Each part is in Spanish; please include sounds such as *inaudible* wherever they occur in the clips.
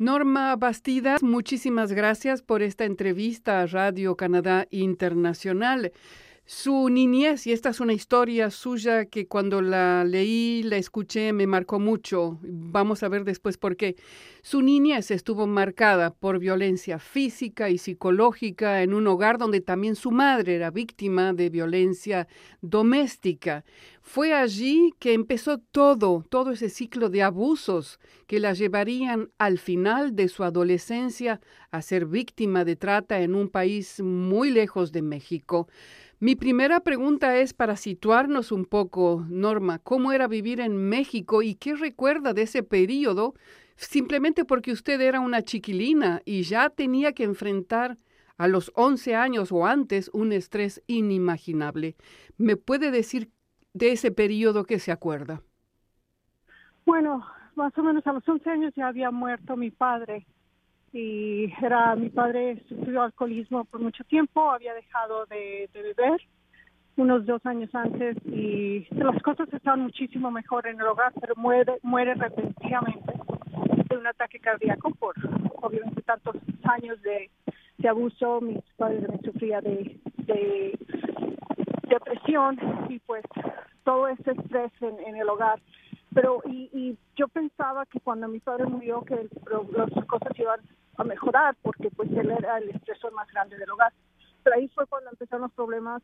Norma Bastidas, muchísimas gracias por esta entrevista a Radio Canadá Internacional. Su niñez, y esta es una historia suya que cuando la leí, la escuché, me marcó mucho. Vamos a ver después por qué. Su niñez estuvo marcada por violencia física y psicológica en un hogar donde también su madre era víctima de violencia doméstica. Fue allí que empezó todo, todo ese ciclo de abusos que la llevarían al final de su adolescencia a ser víctima de trata en un país muy lejos de México. Mi primera pregunta es para situarnos un poco, Norma, ¿cómo era vivir en México y qué recuerda de ese periodo? Simplemente porque usted era una chiquilina y ya tenía que enfrentar a los 11 años o antes un estrés inimaginable. ¿Me puede decir de ese periodo que se acuerda? Bueno, más o menos a los 11 años ya había muerto mi padre y era mi padre sufrió alcoholismo por mucho tiempo, había dejado de, beber unos dos años antes y las cosas estaban muchísimo mejor en el hogar, pero muere, muere repentinamente de un ataque cardíaco por obviamente tantos años de, abuso. Mis padres también sufrían de, de depresión y pues todo ese estrés en el hogar pero y, y yo pensaba que cuando mi padre murió que las cosas iban a mejorar porque pues él era el estresor más grande del hogar. Pero ahí fue cuando empezaron los problemas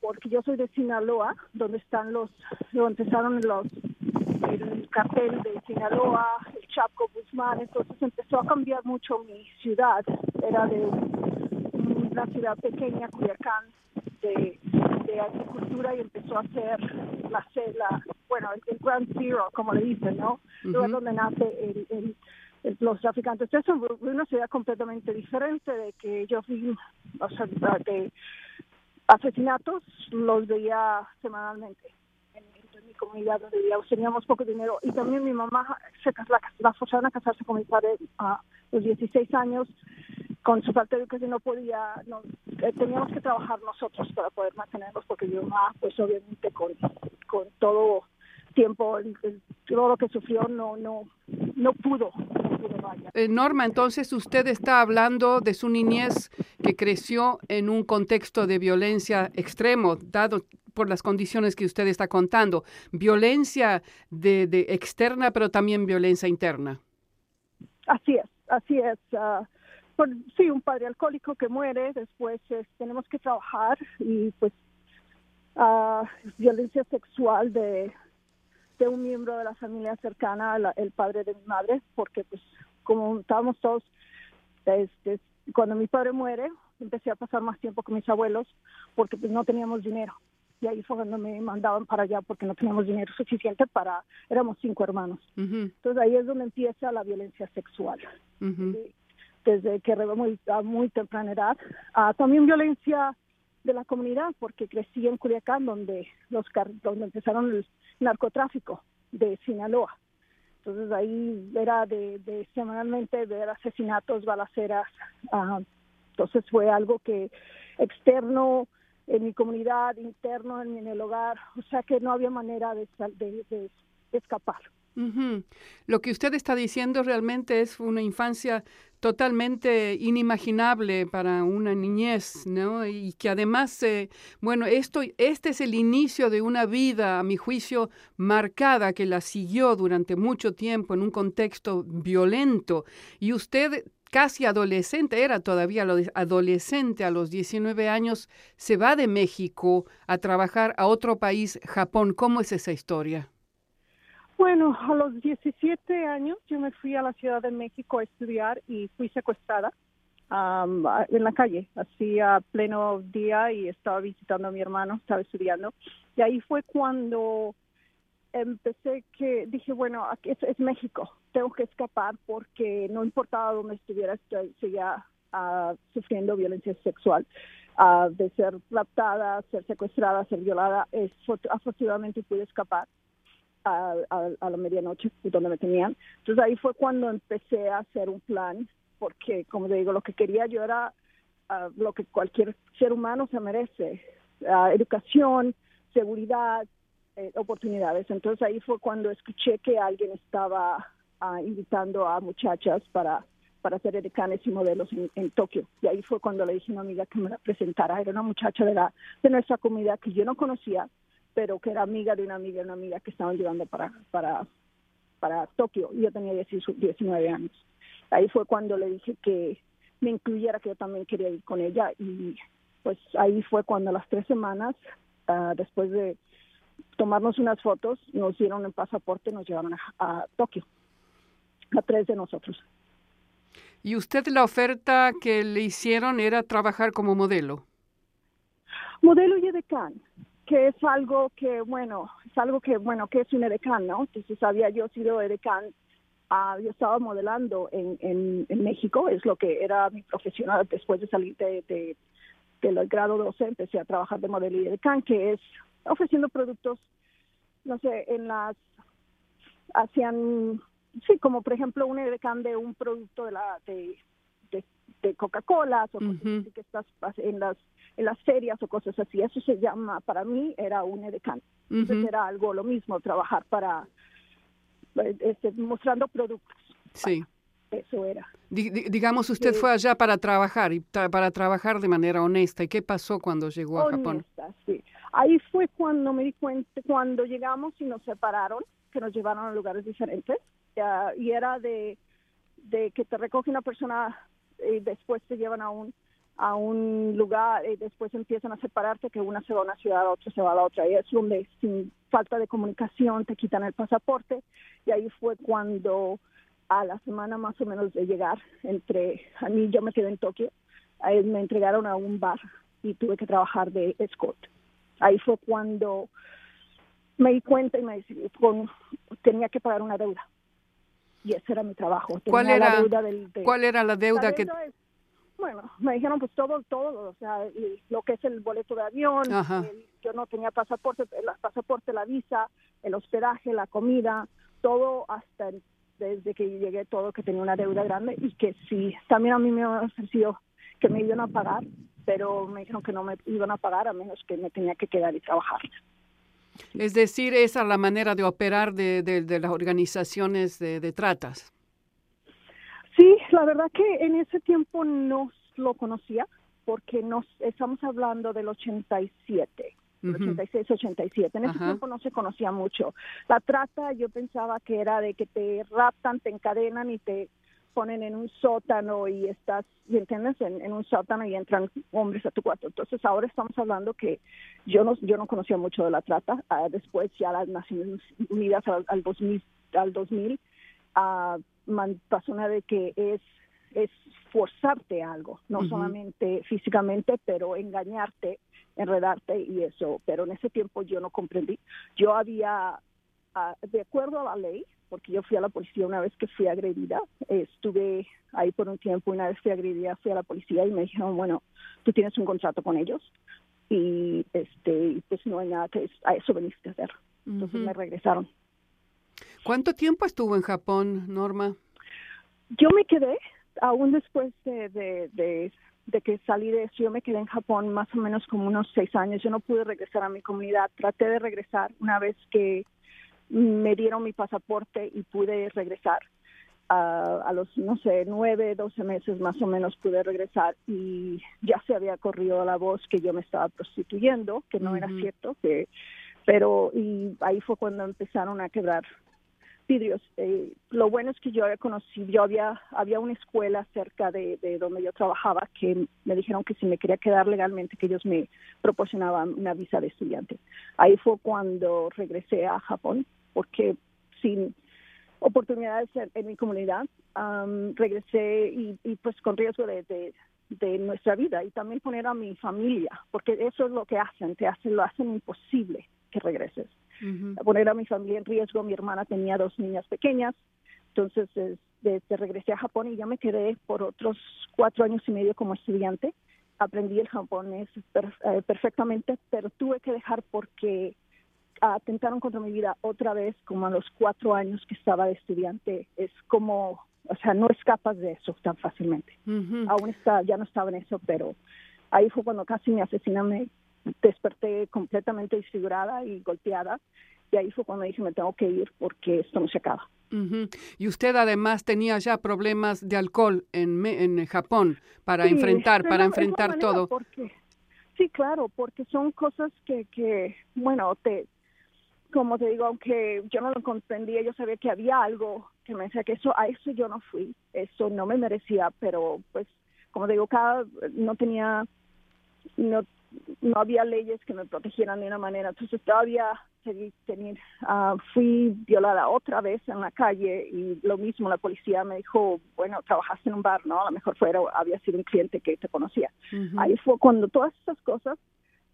porque yo soy de Sinaloa, donde están los, donde empezaron los, el cartel de Sinaloa, el Chaco Guzmán, entonces empezó a cambiar mucho mi ciudad, era de una ciudad pequeña, Culiacán, de, de agricultura y empezó a ser la, la bueno, el, Grand Zero, como le dicen, ¿no? Lugar donde nace el, el, los traficantes. Fue una ciudad completamente diferente de que yo fui, o sea, de asesinatos los veía semanalmente en, mi comunidad donde teníamos poco dinero y también mi mamá se la, la forzaron a casarse con mi padre a los 16 años con su falta de educación no podía, no, eh, teníamos que trabajar nosotros para poder mantenerlos porque mi mamá pues obviamente con, con todo tiempo, todo lo que sufrió no, no, no pudo. Eh, Norma, entonces usted está hablando de su niñez que creció en un contexto de violencia extremo, dado por las condiciones que usted está contando. Violencia de, de externa, pero también violencia interna. Así es, así es. Uh, sí, un padre alcohólico que muere, después tenemos que trabajar y pues uh, violencia sexual de de un miembro de la familia cercana, el padre de mi madre, porque pues como estábamos todos, este, cuando mi padre muere, empecé a pasar más tiempo con mis abuelos porque pues no teníamos dinero. Y ahí fue cuando me mandaban para allá porque no teníamos dinero suficiente para, éramos cinco hermanos. Entonces ahí es donde empieza la violencia sexual. Desde que muy, a muy temprana edad. Ah, también violencia de la comunidad porque crecí en Culiacán donde los donde empezaron el narcotráfico de Sinaloa. Entonces ahí era de, semanalmente ver asesinatos, balaceras. Ah, entonces fue algo que externo en mi comunidad, interno en, el hogar, o sea que no había manera de, escapar. Lo que usted está diciendo realmente es una infancia totalmente inimaginable para una niñez, ¿no? Y que además, eh, bueno, esto, este es el inicio de una vida, a mi juicio, marcada que la siguió durante mucho tiempo en un contexto violento. Y usted casi adolescente, era todavía adolescente a los 19 años, se va de México a trabajar a otro país, Japón. ¿Cómo es esa historia? Bueno, a los 17 años yo me fui a la Ciudad de México a estudiar y fui secuestrada en la calle, así a pleno día y estaba visitando a mi hermano, estaba estudiando. Y ahí fue cuando empecé que dije, bueno, aquí es, México, tengo que escapar porque no importaba dónde estuviera, seguía uh, sufriendo violencia sexual. Uh, de ser raptada, ser secuestrada, ser violada, es, afortunadamente pude escapar a, a, la medianoche donde me tenían. Entonces ahí fue cuando empecé a hacer un plan, porque como te digo, lo que quería yo era ah, lo que cualquier ser humano se merece, uh, educación, seguridad, eh, oportunidades. Entonces ahí fue cuando escuché que alguien estaba ah, invitando a muchachas para para ser edecanes y modelos en, Tokio. Y ahí fue cuando le dije a una amiga que me la presentara. Era una muchacha de, la, de nuestra comunidad que yo no conocía, pero que era amiga de una amiga una amiga que estaban llevando para, para, para Tokio. Y yo tenía 19 años. Ahí fue cuando le dije que me incluyera, que yo también quería ir con ella. Y pues ahí fue cuando a las tres semanas, ah, después de tomarnos unas fotos, nos dieron el pasaporte nos llevaron a, Tokio, a tres de nosotros. ¿Y usted la oferta que le hicieron era trabajar como modelo? Modelo y edecán, que es algo que, bueno, es algo que, bueno, que es un edecán, ¿no? Entonces había yo sido edecán, ah, yo estaba modelando en, en, México, es lo que era mi profesional después de salir de, de, del grado 12, empecé a trabajar de modelo y edecán, que es ofreciendo productos, no sé, en las, hacían, sí, como por ejemplo un edecán de un producto de la, de, de, Coca-Cola o cosas así que estás en las, en las ferias o cosas así. Eso se llama, para mí era un edecán. Entonces era algo lo mismo, trabajar para, este, mostrando productos. Sí. Eso era. digamos, usted fue allá para trabajar y para trabajar de manera honesta. ¿Y qué pasó cuando llegó a Japón? Sí. Ahí fue cuando me di cuenta, cuando llegamos y nos separaron, que nos llevaron a lugares diferentes. Y era de, que te recoge una persona y después te llevan a un a un lugar y después empiezan a separarte, que una se va a una ciudad, otra se va a la otra. Y es donde sin falta de comunicación te quitan el pasaporte. Y ahí fue cuando a la semana más o menos de llegar, entre a mí yo me quedé en Tokio, ahí me entregaron a un bar y tuve que trabajar de escort ahí fue cuando me di cuenta y me con, tenía que pagar una deuda. Y ese era mi trabajo. ¿Cuál era, la deuda ¿Cuál era la deuda, que...? bueno, me dijeron pues todo, todo, o sea, lo que es el boleto de avión, yo no tenía pasaporte, el pasaporte, la visa, el hospedaje, la comida, todo hasta desde que llegué todo que tenía una deuda grande y que sí, también a mí me han ofrecido que me iban a pagar pero me dijeron que no me iban a pagar a menos que me tenía que quedar y trabajar. Es decir, esa es la manera de operar de, de, las organizaciones de, de, tratas. Sí, la verdad que en ese tiempo no lo conocía porque nos estamos hablando del 87. 86, 87. En ese tiempo no se conocía mucho. La trata yo pensaba que era de que te raptan, te encadenan y te ponen en un sótano y estás, ¿y entiendes? En, un sótano y entran hombres a tu cuarto. Entonces ahora estamos hablando que yo no, yo no conocía mucho de la trata. Ah, después ya las Naciones Unidas al, 2000, al 2000 uh, pasó una de que es es forzarte algo, no solamente físicamente, pero engañarte, enredarte y eso. Pero en ese tiempo yo no comprendí. Yo había, ah, de acuerdo a la ley, porque yo fui a la policía una vez que fui agredida. Estuve ahí por un tiempo, una vez fui agredida, fui a la policía y me dijeron, bueno, tú tienes un contrato con ellos y este pues no hay nada que a eso veniste a hacer. Entonces me regresaron. ¿Cuánto tiempo estuvo en Japón, Norma? Yo me quedé, aún después de, de, de que salí de eso, yo me quedé en Japón más o menos como unos seis años. Yo no pude regresar a mi comunidad. Traté de regresar una vez que me dieron mi pasaporte y pude regresar. a los, no sé, nueve, doce meses más o menos pude regresar y ya se había corrido la voz que yo me estaba prostituyendo, que no era cierto, que, pero y ahí fue cuando empezaron a quebrar vidrios. Eh, lo bueno es que yo había conocido, yo había, había una escuela cerca de, de, donde yo trabajaba que me dijeron que si me quería quedar legalmente, que ellos me proporcionaban una visa de estudiante. Ahí fue cuando regresé a Japón porque sin oportunidades en, mi comunidad regresé y, pues con riesgo de, de, nuestra vida y también poner a mi familia, porque eso es lo que hacen, te hacen, lo hacen imposible que regreses. Poner a mi familia en riesgo, mi hermana tenía dos niñas pequeñas, entonces desde regresé a Japón y ya me quedé por otros cuatro años y medio como estudiante. Aprendí el japonés eh, perfectamente, pero tuve que dejar porque atentaron contra mi vida otra vez como a los cuatro años que estaba de estudiante. Es como, o sea, no escapas de eso tan fácilmente. Aún está, ya no estaba en eso, pero ahí fue cuando casi me asesinan, me desperté completamente desfigurada y golpeada. Y ahí fue cuando dije, me tengo que ir porque esto no se acaba. Y usted además tenía ya problemas de alcohol en, en Japón para enfrentar, para enfrentar todo. Porque, sí, claro, porque son cosas que, que, bueno, te, como te digo, aunque yo no lo comprendía, yo sabía que había algo que me decía que eso, a eso yo no fui, eso no me merecía, pero pues, como digo, cada, no tenía, no, no había leyes que me protegieran de una manera, entonces todavía seguí teniendo, uh, fui violada otra vez en la calle y lo mismo la policía me dijo, bueno, trabajaste en un bar, ¿no? A lo mejor fuera, había sido un cliente que te conocía. Ahí fue cuando todas esas cosas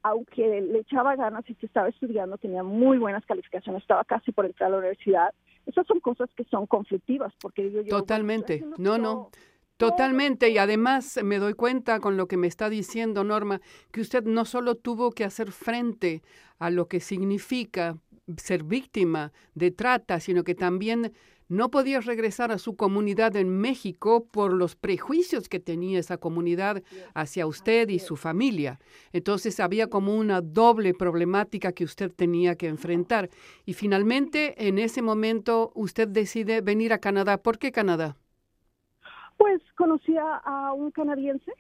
aunque le echaba ganas y que estaba estudiando, tenía muy buenas calificaciones, estaba casi por entrar a la universidad. Esas son cosas que son conflictivas, porque yo... Totalmente, no, no. Totalmente, y además me doy cuenta con lo que me está diciendo Norma, que usted no solo tuvo que hacer frente a lo que significa ser víctima de trata, sino que también no podía regresar a su comunidad en México por los prejuicios que tenía esa comunidad hacia usted y su familia. Entonces había como una doble problemática que usted tenía que enfrentar. Y finalmente, en ese momento, usted decide venir a Canadá. ¿Por qué Canadá? Pues conocía a un canadiense.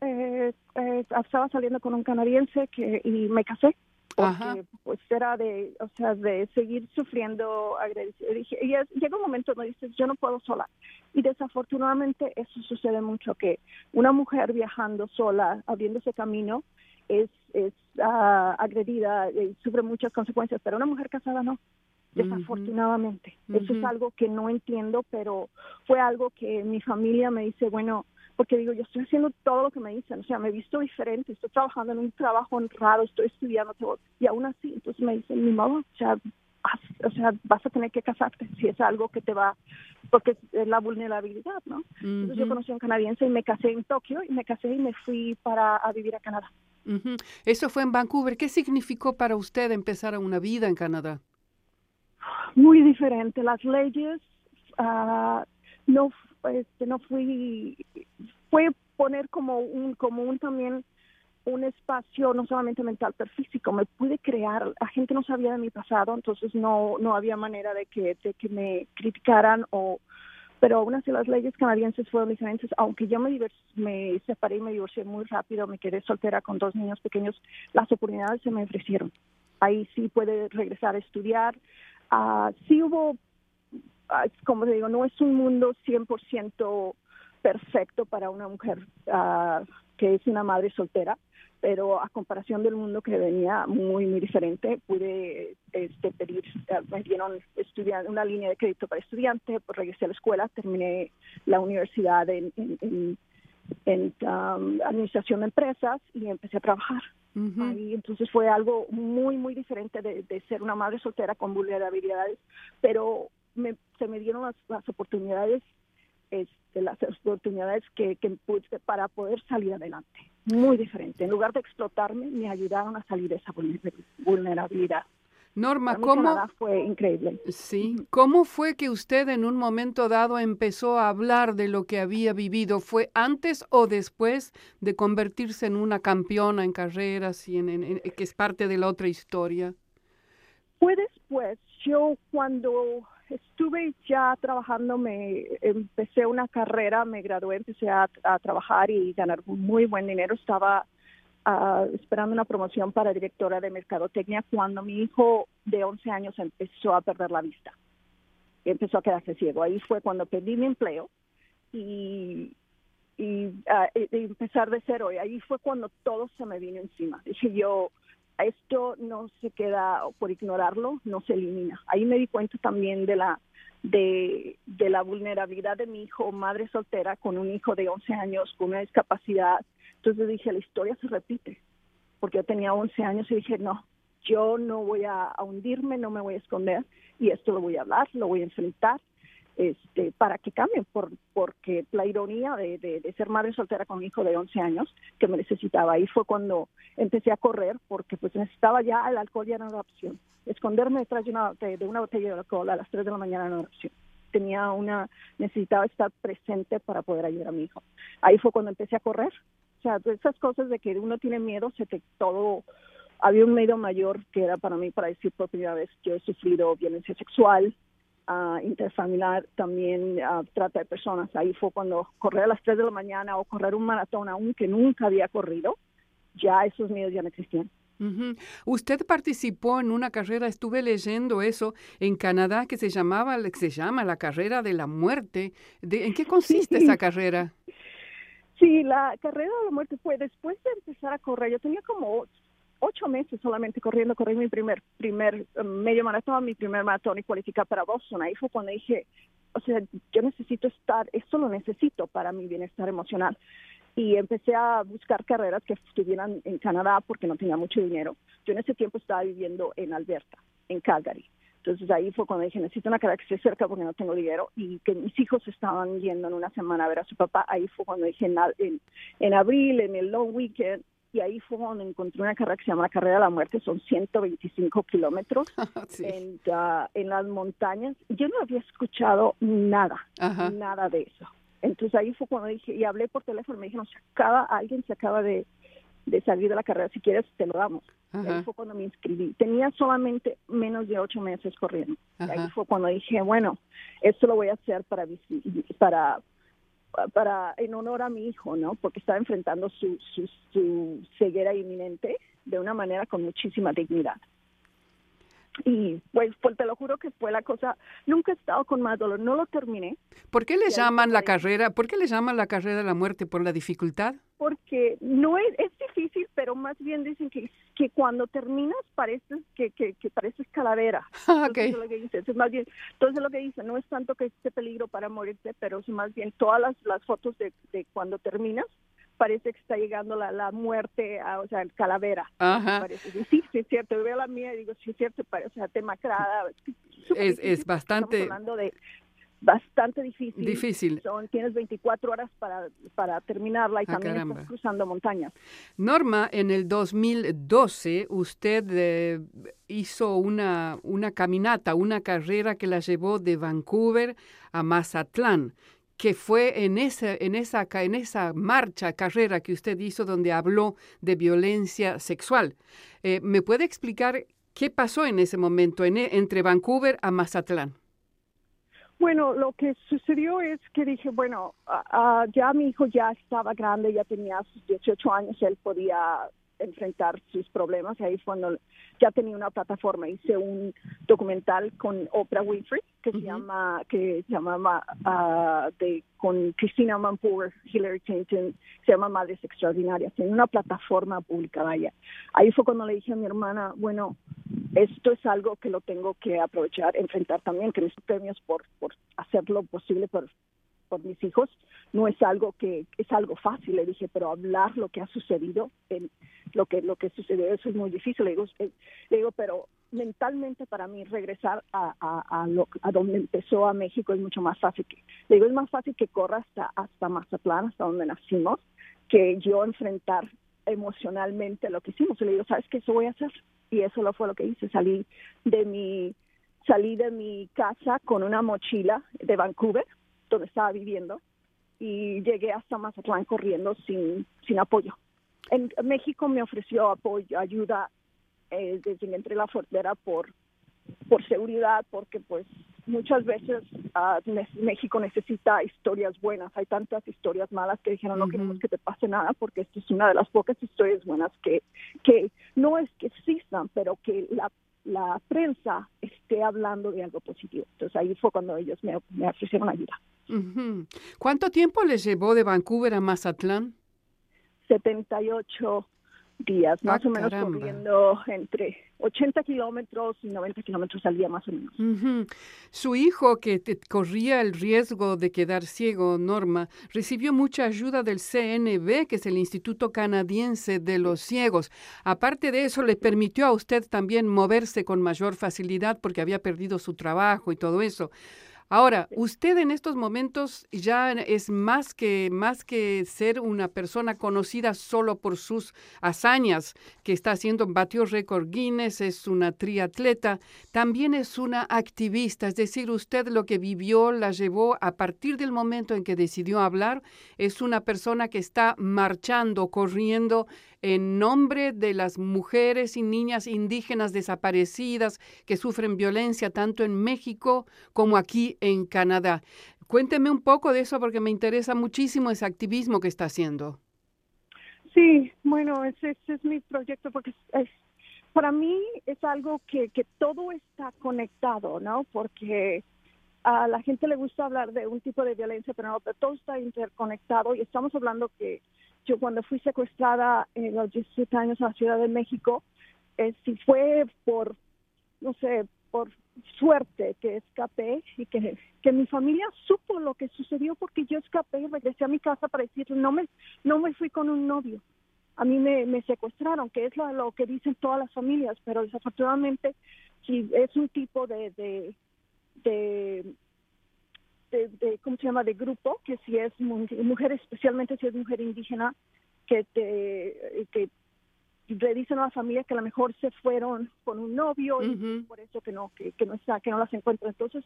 Eh, eh, estaba saliendo con un canadiense que, y me casé porque pues era de, o sea, de seguir sufriendo Y llega un momento donde dices, yo no puedo sola. Y desafortunadamente eso sucede mucho, que una mujer viajando sola, abriéndose camino, es, es uh, agredida y sufre muchas consecuencias, pero una mujer casada no. Desafortunadamente. Eso es algo que no entiendo, pero fue algo que mi familia me dice, bueno, porque digo, yo estoy haciendo todo lo que me dicen, o sea, me he visto diferente, estoy trabajando en un trabajo honrado, estoy estudiando, y aún así, entonces me dicen, mi mamá, o sea, vas, o sea, vas a tener que casarte si es algo que te va, porque es la vulnerabilidad, ¿no? Entonces yo conocí a un canadiense y me casé en Tokio y me casé y me fui para a vivir a Canadá. Eso fue en Vancouver. ¿Qué significó para usted empezar una vida en Canadá? Muy diferente. Las leyes uh, no este no fui fue poner como un como un también un espacio no solamente mental pero físico. Me pude crear la gente no sabía de mi pasado entonces no no había manera de que de que me criticaran o pero aún así las leyes canadienses fueron diferentes. Aunque yo me me separé y me divorcié muy rápido me quedé soltera con dos niños pequeños las oportunidades se me ofrecieron. Ahí sí puede regresar a estudiar. Uh, sí hubo como te digo, no es un mundo 100% perfecto para una mujer uh, que es una madre soltera, pero a comparación del mundo que venía muy, muy diferente, pude este, pedir, ah, me dieron estudiar una línea de crédito para estudiante, pues regresé a la escuela, terminé la universidad en, en, en, um, administración de empresas y empecé a trabajar. Ahí, entonces fue algo muy, muy diferente de, de, ser una madre soltera con vulnerabilidades, pero me, se me dieron las, oportunidades este, las oportunidades que, que para poder salir adelante. Muy diferente. En lugar de explotarme, me ayudaron a salir de esa vulnerabilidad. Norma, ¿cómo fue increíble? Sí, ¿cómo fue que usted en un momento dado empezó a hablar de lo que había vivido? ¿Fue antes o después de convertirse en una campeona en carreras y en, que es parte de la otra historia? Fue después. Yo cuando estuve ya trabajando, me empecé una carrera, me gradué, empecé a, trabajar y ganar muy buen dinero. Estaba ah, esperando una promoción para directora de mercadotecnia cuando mi hijo de 11 años empezó a perder la vista. Empezó a quedarse ciego. Ahí fue cuando perdí mi empleo y, y, ah, empezar de cero. Y ahí fue cuando todo se me vino encima. Dije yo, esto no se queda por ignorarlo, no se elimina. Ahí me di cuenta también de la de, de la vulnerabilidad de mi hijo, madre soltera, con un hijo de 11 años, con una discapacidad. Entonces dije, la historia se repite, porque yo tenía 11 años y dije, no, yo no voy a hundirme, no me voy a esconder, y esto lo voy a hablar, lo voy a enfrentar, este, para que cambien, por, porque la ironía de, de, ser madre soltera con un hijo de 11 años que me necesitaba. Ahí fue cuando empecé a correr porque pues necesitaba ya el alcohol ya no era opción. Esconderme detrás de una, de, una botella de alcohol a las 3 de la mañana no era opción. Tenía una, necesitaba estar presente para poder ayudar a mi hijo. Ahí fue cuando empecé a correr. O sea, esas cosas de que uno tiene miedo, se te todo había un medio mayor que era para mí para decir por primera vez yo he sufrido violencia sexual, ah, interfamiliar, también ah, trata de personas. Ahí fue cuando correr a las 3 de la mañana o correr un maratón aún que nunca había corrido, ya esos miedos ya no existían. Usted participó en una carrera, estuve leyendo eso en Canadá que se llamaba, se llama la carrera de la muerte. ¿De, ¿En qué consiste esa carrera? Sí, la carrera de la muerte fue después de empezar a correr. Yo tenía como ocho meses solamente corriendo, corrí mi primer primer um, medio maratón, mi primer maratón y cualificar para Boston. Ahí fue cuando dije, o sea, yo necesito estar, esto lo necesito para mi bienestar emocional. Y empecé a buscar carreras que estuvieran en Canadá porque no tenía mucho dinero. Yo en ese tiempo estaba viviendo en Alberta, en Calgary. Entonces ahí fue cuando dije, necesito una carrera que esté cerca porque no tengo dinero y que mis hijos estaban yendo en una semana a ver a su papá. Ahí fue cuando dije, en, en, en abril, en el long weekend, y ahí fue donde encontré una carrera que se llama la Carrera de la Muerte, son 125 kilómetros *laughs* en, en, las montañas. Yo no había escuchado nada, nada de eso. Entonces ahí fue cuando dije, y hablé por teléfono, me dijeron, se acaba, alguien se acaba de, de salir de la carrera, si quieres te lo damos. Ahí fue cuando me inscribí. Tenía solamente menos de ocho meses corriendo. Ahí fue cuando dije, bueno, esto lo voy a hacer para, para para en honor a mi hijo, ¿no? Porque estaba enfrentando su, su, su ceguera inminente de una manera con muchísima dignidad y pues, pues, te lo juro que fue la cosa, nunca he estado con más dolor, no lo terminé. ¿Por qué le llaman la carrera, por qué le llaman la carrera de la muerte? ¿Por la dificultad? Porque no es, es pero más bien dicen que, que cuando terminas pareces que, que, que pareces calavera. *laughs* Ah, okay. Entonces, lo que dice, es más bien, entonces lo que dice, no es tanto que esté peligro para morirte, pero es más bien todas las, las fotos de, de cuando terminas parece que está llegando la, la muerte, a, o sea, el calavera. Ajá. Sí, sí, es cierto. Veo la mía y digo, sí, es cierto, parece, o sea, temacrada. Es, es bastante... Estamos hablando de bastante difícil. Difícil. Son, tienes 24 horas para, para terminarla y ah, también estás cruzando montañas. Norma, en el 2012 usted eh, hizo una, una caminata, una carrera que la llevó de Vancouver a Mazatlán que fue en esa, en, esa, en esa marcha, carrera que usted hizo donde habló de violencia sexual. Eh, ¿Me puede explicar qué pasó en ese momento en, entre Vancouver a Mazatlán? Bueno, lo que sucedió es que dije, bueno, ya mi hijo ya estaba grande, ya tenía sus 18 años, él podía enfrentar sus problemas. Ahí fue cuando ya tenía una plataforma, hice un documental con Oprah Winfrey que se llama que se llama uh, de con Christina Manpour, Hillary Clinton, se llama Madres Extraordinarias. Tiene una plataforma publicada allá. Ahí fue cuando le dije a mi hermana, bueno, esto es algo que lo tengo que aprovechar, enfrentar también, que mis premios por por hacer lo posible por por mis hijos no es algo que es algo fácil le dije pero hablar lo que ha sucedido en lo que lo que sucedió eso es muy difícil le digo eh, le digo pero mentalmente para mí regresar a, lo, a donde empezó a México es mucho más fácil que le digo es más fácil que corra hasta hasta Mazatlán hasta donde nacimos que yo enfrentar emocionalmente lo que hicimos. Le digo sabes qué eso voy a hacer. Y eso lo fue lo que hice. Salí de mi salí de mi casa con una mochila de Vancouver donde estaba viviendo y llegué hasta Mazatlán corriendo sin, sin apoyo. En México me ofreció apoyo, ayuda eh, desde que entré la frontera por, por seguridad, porque pues muchas veces uh, México necesita historias buenas. Hay tantas historias malas que dijeron no queremos que te pase nada porque esto es una de las pocas historias buenas que, que no es que existan, pero que la la prensa esté hablando de algo positivo. Entonces ahí fue cuando ellos me, me ofrecieron ayuda. ¿Cuánto tiempo les llevó de Vancouver a Mazatlán? 78 días, más ah, o menos corriendo entre 80 kilómetros y 90 kilómetros al día más o menos. Su hijo, que corría el riesgo de quedar ciego, Norma, recibió mucha ayuda del CNB, que es el Instituto Canadiense de los Ciegos. Aparte de eso, le permitió a usted también moverse con mayor facilidad porque había perdido su trabajo y todo eso. Ahora, usted en estos momentos ya es más que más que ser una persona conocida solo por sus hazañas, que está haciendo batió récord Guinness, es una triatleta, también es una activista, es decir, usted lo que vivió la llevó a partir del momento en que decidió hablar, es una persona que está marchando, corriendo en nombre de las mujeres y niñas indígenas desaparecidas que sufren violencia tanto en México como aquí en Canadá. Cuénteme un poco de eso porque me interesa muchísimo ese activismo que está haciendo. Sí, bueno, ese, es mi proyecto porque es, para mí es algo que, que todo está conectado, ¿no? Porque a la gente le gusta hablar de un tipo de violencia, pero no, pero todo está interconectado y estamos hablando que yo cuando fui secuestrada en los 17 años a la Ciudad de México, eh, si fue por, no sé, por suerte que escapé y que, que mi familia supo lo que sucedió porque yo escapé y regresé a mi casa para decir, no me, no me fui con un novio. A mí me, me secuestraron, que es lo, lo que dicen todas las familias, pero desafortunadamente si es un tipo de, de, de de, ¿cómo se llama?, de grupo, que si es mujer, especialmente si es mujer indígena, que te, que le dicen a la familia que a lo mejor se fueron con un novio y por eso que no que, que no está que no las encuentra entonces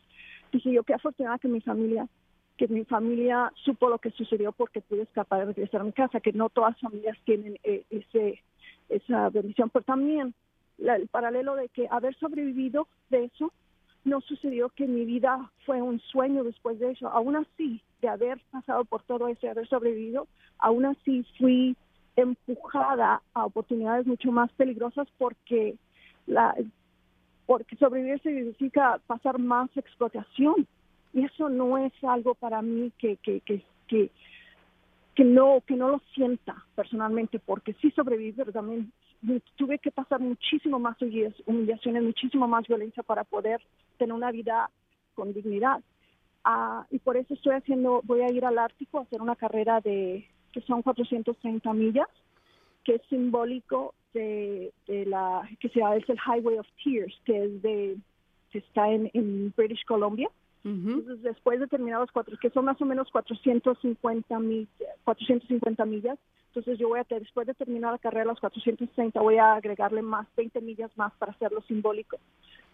dije yo qué afortunada que mi familia que mi familia supo lo que sucedió porque pude escapar y regresar a mi casa que no todas las familias tienen eh, ese esa bendición. Pero también el paralelo de que haber sobrevivido de eso no sucedió que mi vida fue un sueño después de eso. Aún así de haber pasado por todo eso haber sobrevivido aún así fui empujada a oportunidades mucho más peligrosas porque la porque sobrevivir significa pasar más explotación. Y eso no es algo para mí que que, que, que, que no que no lo sienta personalmente porque sí sobreviví pero también tuve que pasar muchísimo más humillaciones muchísimo más violencia para poder tener una vida con dignidad ah, y por eso estoy haciendo voy a ir al Ártico a hacer una carrera de que son 430 millas, que es simbólico de, la, que se llama, es el Highway of Tears, que es de, que está en, en British Columbia. Entonces, después de terminar los cuatro, que son más o menos 450, mil, 450 millas, entonces yo voy a, después de terminar la carrera los 430, voy a agregarle más 20 millas más para hacerlo simbólico,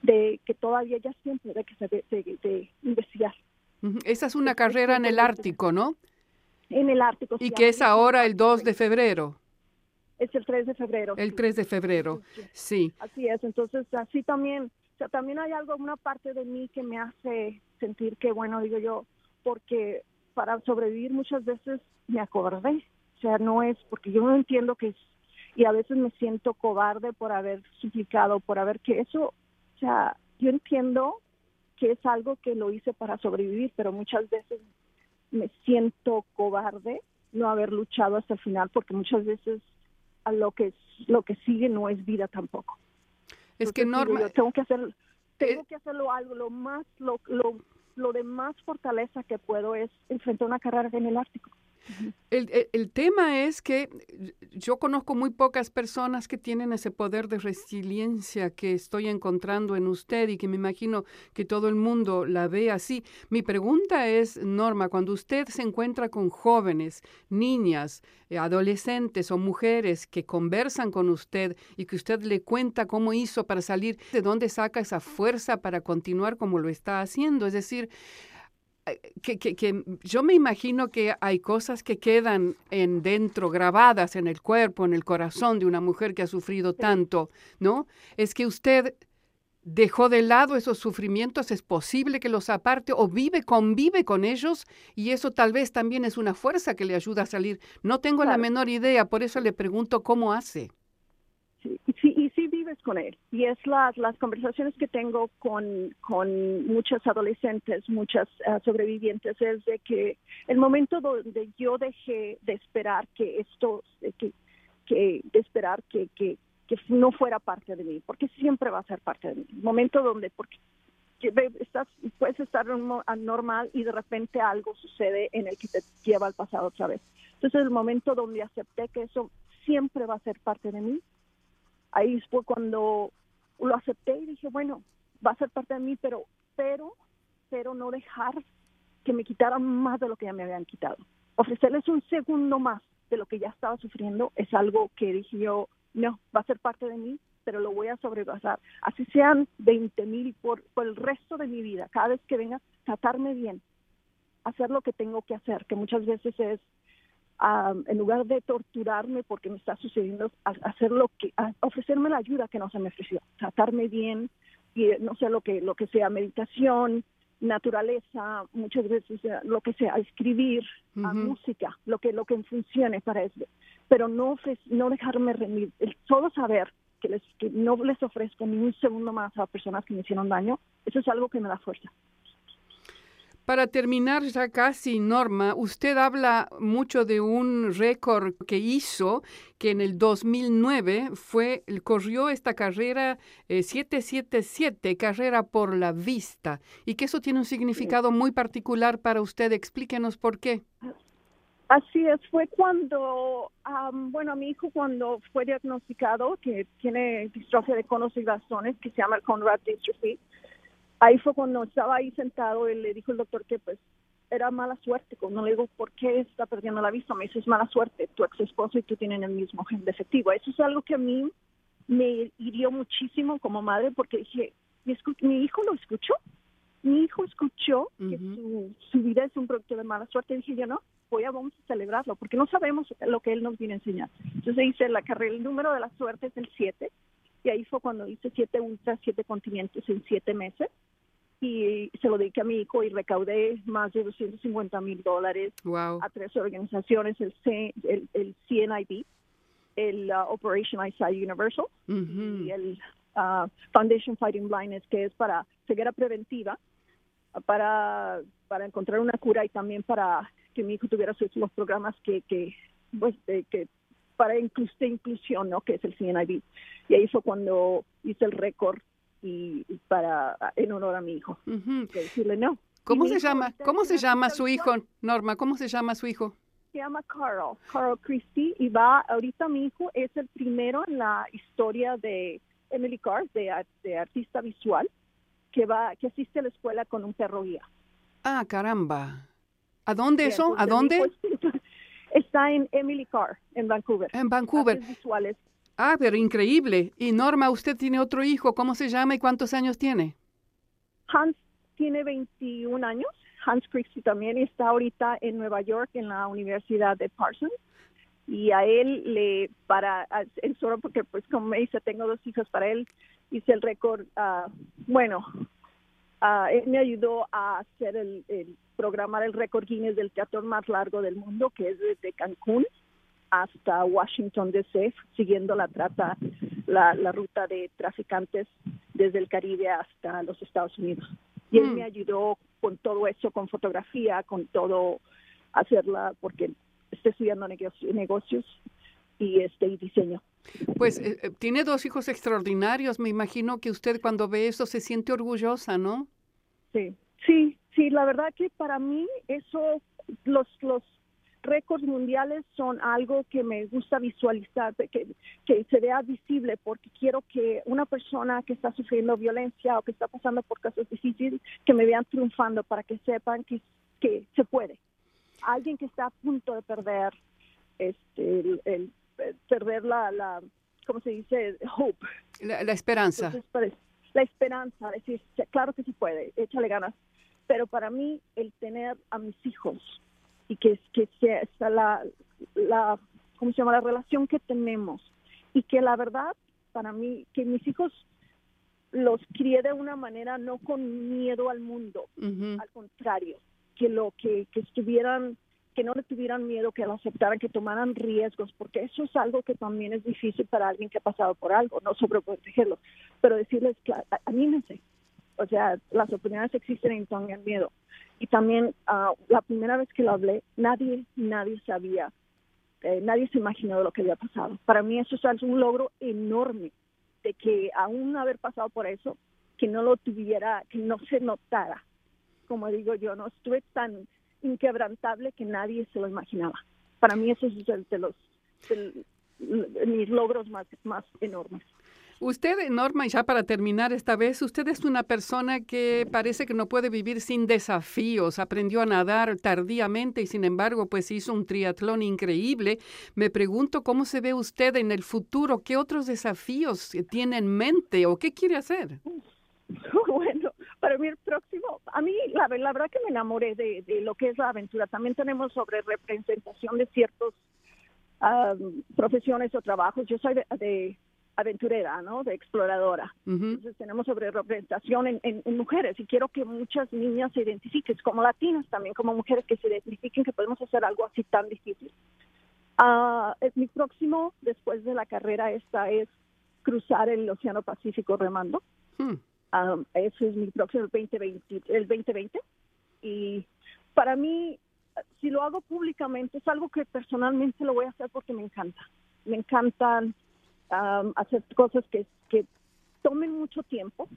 de que todavía ya siempre de que se de, de, investigar. Esa es una carrera en el Ártico, ¿no? en el Ártico. ¿Y que es ahora el 2 de febrero? Es el 3 de febrero. El 3 de febrero, sí. Así es, entonces así también, o sea, también hay algo, una parte de mí que me hace sentir que, bueno, digo yo, porque para sobrevivir muchas veces me acobardé, o sea, no es, porque yo no entiendo que es, y a veces me siento cobarde por haber suplicado, por haber que eso, o sea, yo entiendo que es algo que lo hice para sobrevivir, pero muchas veces me siento cobarde no haber luchado hasta el final porque muchas veces a lo que lo que sigue no es vida tampoco. Es que Norma, tengo que hacer tengo eh, que hacerlo algo lo más lo, lo lo de más fortaleza que puedo es enfrentar una carrera en el Ártico. El, tema es que yo conozco muy pocas personas que tienen ese poder de resiliencia que estoy encontrando en usted y que me imagino que todo el mundo la ve así. Mi pregunta es, Norma, cuando usted se encuentra con jóvenes, niñas, eh, adolescentes o mujeres que conversan con usted y que usted le cuenta cómo hizo para salir, de dónde saca esa fuerza para continuar como lo está haciendo, es decir, que, que, yo me imagino que hay cosas que quedan en dentro, grabadas en el cuerpo, en el corazón de una mujer que ha sufrido tanto, ¿no? Es que usted dejó de lado esos sufrimientos, es posible que los aparte o vive, convive con ellos y eso tal vez también es una fuerza que le ayuda a salir. No tengo la menor idea, por eso le pregunto cómo hace. Sí, sí vives con él. Y es las, las conversaciones que tengo con, con muchas adolescentes, muchas eh, sobrevivientes, es de que el momento donde yo dejé de esperar que esto, que, que de esperar que, que, que no fuera parte de mí, porque siempre va a ser parte de mí. El momento donde, porque estás, puedes estar normal y de repente algo sucede en el que te lleva al pasado otra vez. Entonces el momento donde acepté que eso siempre va a ser parte de mí, ahí fue cuando lo acepté y dije, bueno, va a ser parte de mí, pero, pero, pero no dejar que me quitaran más de lo que ya me habían quitado. Ofrecerles un segundo más de lo que ya estaba sufriendo es algo que dije yo, no, va a ser parte de mí, pero lo voy a sobrepasar. Así sean 20 mil por, por el resto de mi vida, cada vez que venga, tratarme bien, hacer lo que tengo que hacer, que muchas veces es en lugar de torturarme porque me está sucediendo, hacer lo que, ofrecerme la ayuda que no se me ofreció, tratarme bien y no sé lo que lo que sea meditación, naturaleza, muchas veces eh, lo que sea, escribir, música, lo que lo que funcione para eso, pero no no dejarme rendir, solo saber que les que no les ofrezco ni un segundo más a personas que me hicieron daño, eso es algo que me da fuerza. Para terminar ya casi, Norma, usted habla mucho de un récord que hizo, que en el 2009 fue, corrió esta carrera 777, eh, carrera por la vista, y que eso tiene un significado muy particular para usted. Explíquenos por qué. Así es, fue cuando, bueno, a mi hijo cuando fue diagnosticado que tiene distrofia de conos y bastones, que se llama el Conrad Dystrophy, ahí fue cuando estaba ahí sentado y le dijo el doctor que pues era mala suerte. Cuando le digo, ¿por qué está perdiendo la vista? Me dice, es mala suerte. Tu ex esposo y tú tienen el mismo gen defectivo. Eso es algo que a mí me hirió muchísimo como madre porque dije, mi, hijo lo escuchó. Mi hijo escuchó que su, su, vida es un producto de mala suerte. dije, yo no, voy a, vamos a celebrarlo porque no sabemos lo que él nos viene a enseñar. Entonces hice la carrera, el número de la suerte es el 7 y ahí fue cuando hice siete ultras, siete continentes en siete meses y se lo dediqué a mi hijo y recaudé más de 250 mil dólares a tres organizaciones, el, C, el, el CNIB, el uh, Operation Eyesight Universal y el uh, Foundation Fighting Blindness, que es para ceguera preventiva, para, para encontrar una cura y también para que mi hijo tuviera los programas que, que, pues, que para inclusión, ¿no? que es el CNIB. Y ahí fue cuando hice el récord y, para en honor a mi hijo. decirle no. ¿Cómo se llama? ¿Cómo se llama su hijo, Norma? ¿Cómo se llama su hijo? Se llama Carl, Carl Christie, y va, ahorita mi hijo es el primero en la historia de Emily Carr, de, de artista visual, que va, que asiste a la escuela con un perro guía. Ah, caramba. ¿A dónde eso? ¿A dónde? *laughs* Está en Emily Carr, en Vancouver. En Vancouver. Visuales Ah, pero increíble. Y Norma, usted tiene otro hijo. ¿Cómo se llama y cuántos años tiene? Hans tiene 21 años. Hans Christie también está ahorita en Nueva York en la Universidad de Parsons. Y a él le, para, en solo porque pues como me dice, tengo dos hijos para él, hice el récord, uh, bueno, uh, él me ayudó a hacer el, el programar el récord Guinness del teatro más largo del mundo, que es desde Cancún hasta Washington DC, siguiendo la trata, la, ruta de traficantes desde el Caribe hasta los Estados Unidos. Y él mm. me ayudó con todo eso, con fotografía, con todo, hacerla, porque estoy estudiando negocios, y este y diseño. Pues eh, eh, tiene dos hijos extraordinarios. Me imagino que usted cuando ve eso se siente orgullosa, ¿no? Sí, sí, sí. La verdad que para mí eso, los los récords mundiales son algo que me gusta visualizar, que, que se vea visible, porque quiero que una persona que está sufriendo violencia o que está pasando por casos difíciles, que me vean triunfando para que sepan que, que se puede. Alguien que está a punto de perder, este, el, perder la, la, ¿cómo se dice? Hope. La, esperanza. Pues, la esperanza, decir, claro que se puede, échale ganas. Pero para mí, el tener a mis hijos y que, que sea la, la, ¿cómo se llama? La relación que tenemos y que la verdad, para mí, que mis hijos los crié de una manera no con miedo al mundo, al contrario, que lo que, que estuvieran que no le tuvieran miedo, que lo aceptaran, que tomaran riesgos, porque eso es algo que también es difícil para alguien que ha pasado por algo, no sobreprotegerlos, pero decirles, anímense, o sea, las oportunidades existen y tengan miedo. Y también ah, la primera vez que lo hablé, nadie, nadie sabía, eh, nadie se imaginó lo que había pasado. Para mí eso es un logro enorme, de que aún haber pasado por eso, que no lo tuviera, que no se notara. Como digo yo, no estuve tan inquebrantable que nadie se lo imaginaba. Para mí eso es de los mis logros más, más enormes. Usted, Norma, y ya para terminar esta vez, usted es una persona que parece que no puede vivir sin desafíos. Aprendió a nadar tardíamente y sin embargo, pues hizo un triatlón increíble. Me pregunto cómo se ve usted en el futuro, qué otros desafíos tiene en mente o qué quiere hacer. *laughs* Bueno, para mí el próximo, a mí la, verdad que me enamoré de, de, lo que es la aventura. También tenemos sobre representación de ciertos um, profesiones o trabajos. Yo soy de aventurera, ¿no? De exploradora. Uh -huh. Entonces tenemos sobre representación en, en, en, mujeres y quiero que muchas niñas se identifiquen, como latinas también, como mujeres que se identifiquen que podemos hacer algo así tan difícil. Uh, es mi próximo, después de la carrera esta, es cruzar el Océano Pacífico remando. Hmm. Um, ese es mi próximo, el 2020, el 2020. Y para mí, si lo hago públicamente, es algo que personalmente lo voy a hacer porque me encanta. Me encantan um, hacer cosas que, tomen mucho tiempo,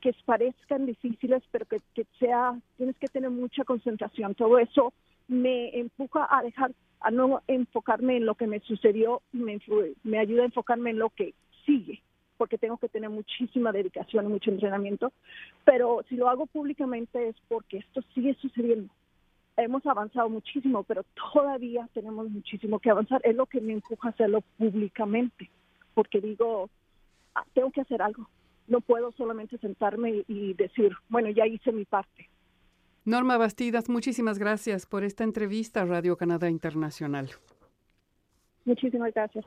que parezcan difíciles, pero que, sea, tienes que tener mucha concentración. Todo eso me empuja a dejar, a no enfocarme en lo que me sucedió, me, me ayuda a enfocarme en lo que sigue, porque tengo que tener muchísima dedicación y mucho entrenamiento. Pero si lo hago públicamente es porque esto sigue sucediendo. Hemos avanzado muchísimo, pero todavía tenemos muchísimo que avanzar. Es lo que me empuja a hacerlo públicamente, porque digo, ah, tengo que hacer algo. No puedo solamente sentarme y decir, bueno, ya hice mi parte. Norma Bastidas, muchísimas gracias por esta entrevista a Radio Canadá Internacional. Muchísimas gracias.